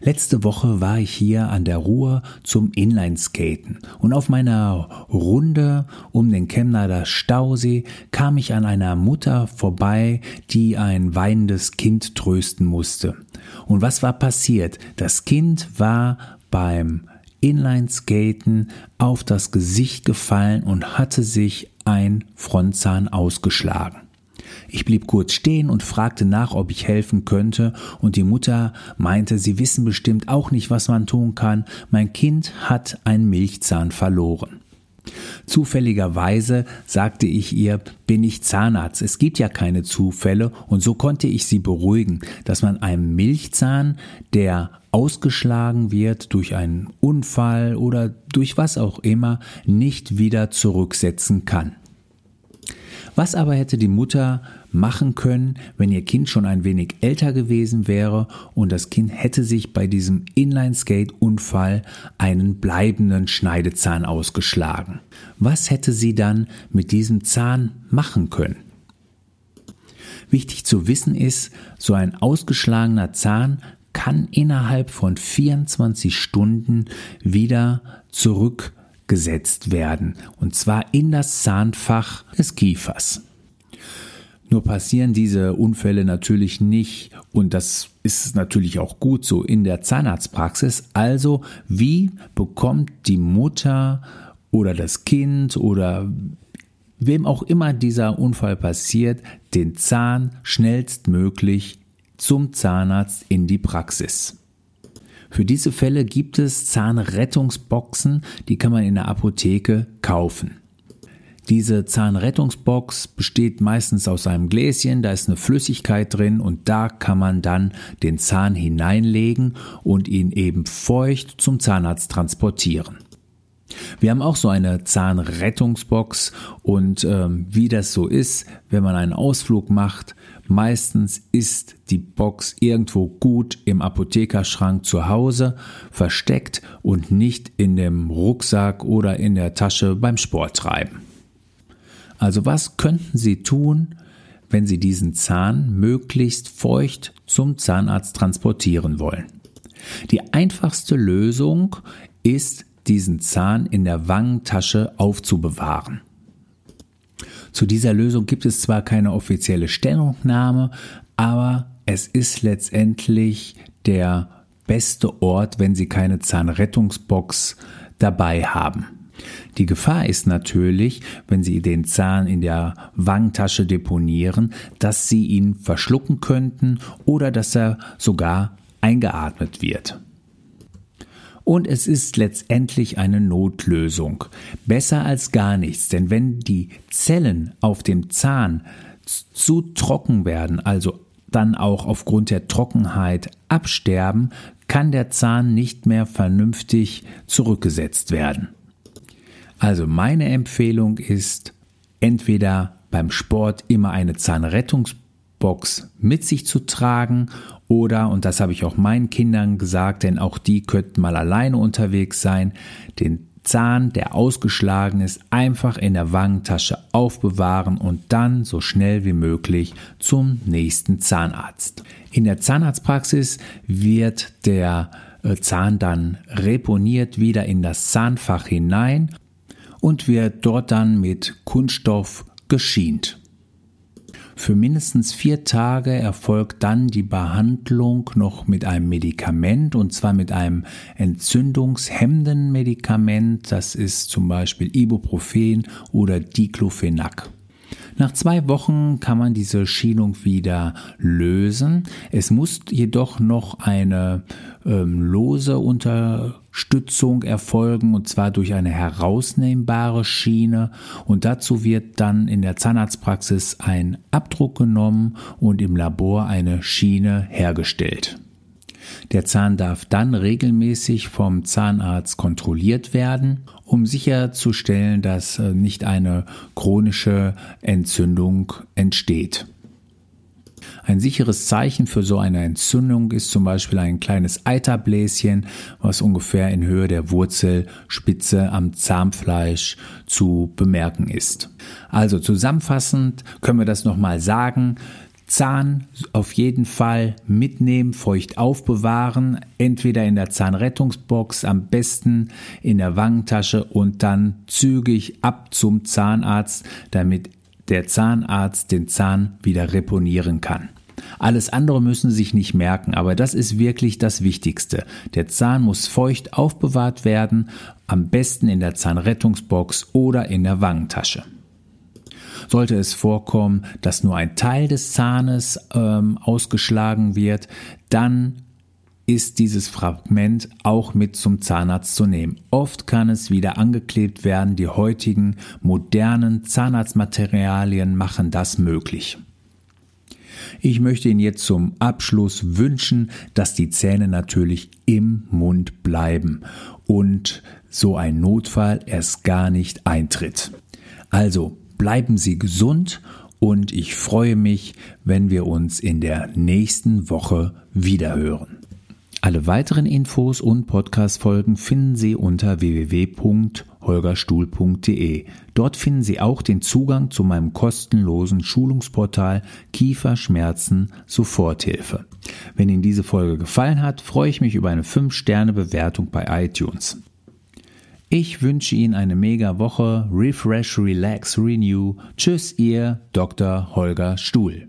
Letzte Woche war ich hier an der Ruhr zum Inlineskaten und auf meiner Runde um den Chemnader Stausee kam ich an einer Mutter vorbei, die ein weinendes Kind trösten musste. Und was war passiert? Das Kind war beim Inlineskaten auf das Gesicht gefallen und hatte sich ein Frontzahn ausgeschlagen. Ich blieb kurz stehen und fragte nach, ob ich helfen könnte, und die Mutter meinte, sie wissen bestimmt auch nicht, was man tun kann. Mein Kind hat einen Milchzahn verloren. Zufälligerweise sagte ich ihr, bin ich Zahnarzt. Es gibt ja keine Zufälle und so konnte ich sie beruhigen, dass man einem Milchzahn, der ausgeschlagen wird durch einen Unfall oder durch was auch immer, nicht wieder zurücksetzen kann. Was aber hätte die Mutter machen können, wenn ihr Kind schon ein wenig älter gewesen wäre und das Kind hätte sich bei diesem Inline-Skate-Unfall einen bleibenden Schneidezahn ausgeschlagen? Was hätte sie dann mit diesem Zahn machen können? Wichtig zu wissen ist, so ein ausgeschlagener Zahn kann innerhalb von 24 Stunden wieder zurück gesetzt werden, und zwar in das Zahnfach des Kiefers. Nur passieren diese Unfälle natürlich nicht und das ist natürlich auch gut so in der Zahnarztpraxis. Also wie bekommt die Mutter oder das Kind oder wem auch immer dieser Unfall passiert, den Zahn schnellstmöglich zum Zahnarzt in die Praxis? Für diese Fälle gibt es Zahnrettungsboxen, die kann man in der Apotheke kaufen. Diese Zahnrettungsbox besteht meistens aus einem Gläschen, da ist eine Flüssigkeit drin und da kann man dann den Zahn hineinlegen und ihn eben feucht zum Zahnarzt transportieren. Wir haben auch so eine Zahnrettungsbox und ähm, wie das so ist, wenn man einen Ausflug macht, meistens ist die Box irgendwo gut im Apothekerschrank zu Hause versteckt und nicht in dem Rucksack oder in der Tasche beim Sporttreiben. Also was könnten Sie tun, wenn Sie diesen Zahn möglichst feucht zum Zahnarzt transportieren wollen? Die einfachste Lösung ist diesen Zahn in der Wangentasche aufzubewahren. Zu dieser Lösung gibt es zwar keine offizielle Stellungnahme, aber es ist letztendlich der beste Ort, wenn Sie keine Zahnrettungsbox dabei haben. Die Gefahr ist natürlich, wenn Sie den Zahn in der Wangentasche deponieren, dass Sie ihn verschlucken könnten oder dass er sogar eingeatmet wird und es ist letztendlich eine Notlösung. Besser als gar nichts, denn wenn die Zellen auf dem Zahn zu trocken werden, also dann auch aufgrund der Trockenheit absterben, kann der Zahn nicht mehr vernünftig zurückgesetzt werden. Also meine Empfehlung ist, entweder beim Sport immer eine Zahnrettungsbox mit sich zu tragen oder, und das habe ich auch meinen Kindern gesagt, denn auch die könnten mal alleine unterwegs sein, den Zahn, der ausgeschlagen ist, einfach in der Wangentasche aufbewahren und dann so schnell wie möglich zum nächsten Zahnarzt. In der Zahnarztpraxis wird der äh, Zahn dann reponiert wieder in das Zahnfach hinein und wird dort dann mit Kunststoff geschient. Für mindestens vier Tage erfolgt dann die Behandlung noch mit einem Medikament und zwar mit einem entzündungshemmenden Medikament. Das ist zum Beispiel Ibuprofen oder Diclofenac. Nach zwei Wochen kann man diese Schienung wieder lösen. Es muss jedoch noch eine ähm, lose Unterstützung erfolgen und zwar durch eine herausnehmbare Schiene und dazu wird dann in der Zahnarztpraxis ein Abdruck genommen und im Labor eine Schiene hergestellt. Der Zahn darf dann regelmäßig vom Zahnarzt kontrolliert werden, um sicherzustellen, dass äh, nicht eine chronische Entzündung entsteht. Ein sicheres Zeichen für so eine Entzündung ist zum Beispiel ein kleines Eiterbläschen, was ungefähr in Höhe der Wurzelspitze am Zahnfleisch zu bemerken ist. Also zusammenfassend können wir das nochmal sagen. Zahn auf jeden Fall mitnehmen, feucht aufbewahren, entweder in der Zahnrettungsbox, am besten in der Wangentasche und dann zügig ab zum Zahnarzt, damit der Zahnarzt den Zahn wieder reponieren kann. Alles andere müssen Sie sich nicht merken, aber das ist wirklich das Wichtigste. Der Zahn muss feucht aufbewahrt werden, am besten in der Zahnrettungsbox oder in der Wangentasche. Sollte es vorkommen, dass nur ein Teil des Zahnes ähm, ausgeschlagen wird, dann ist dieses Fragment auch mit zum Zahnarzt zu nehmen. Oft kann es wieder angeklebt werden. Die heutigen modernen Zahnarztmaterialien machen das möglich. Ich möchte Ihnen jetzt zum Abschluss wünschen, dass die Zähne natürlich im Mund bleiben und so ein Notfall erst gar nicht eintritt. Also bleiben Sie gesund und ich freue mich, wenn wir uns in der nächsten Woche wiederhören. Alle weiteren Infos und Podcast-Folgen finden Sie unter www.holgerstuhl.de. Dort finden Sie auch den Zugang zu meinem kostenlosen Schulungsportal Kieferschmerzen Soforthilfe. Wenn Ihnen diese Folge gefallen hat, freue ich mich über eine 5-Sterne-Bewertung bei iTunes. Ich wünsche Ihnen eine mega Woche. Refresh, relax, renew. Tschüss, Ihr Dr. Holger Stuhl.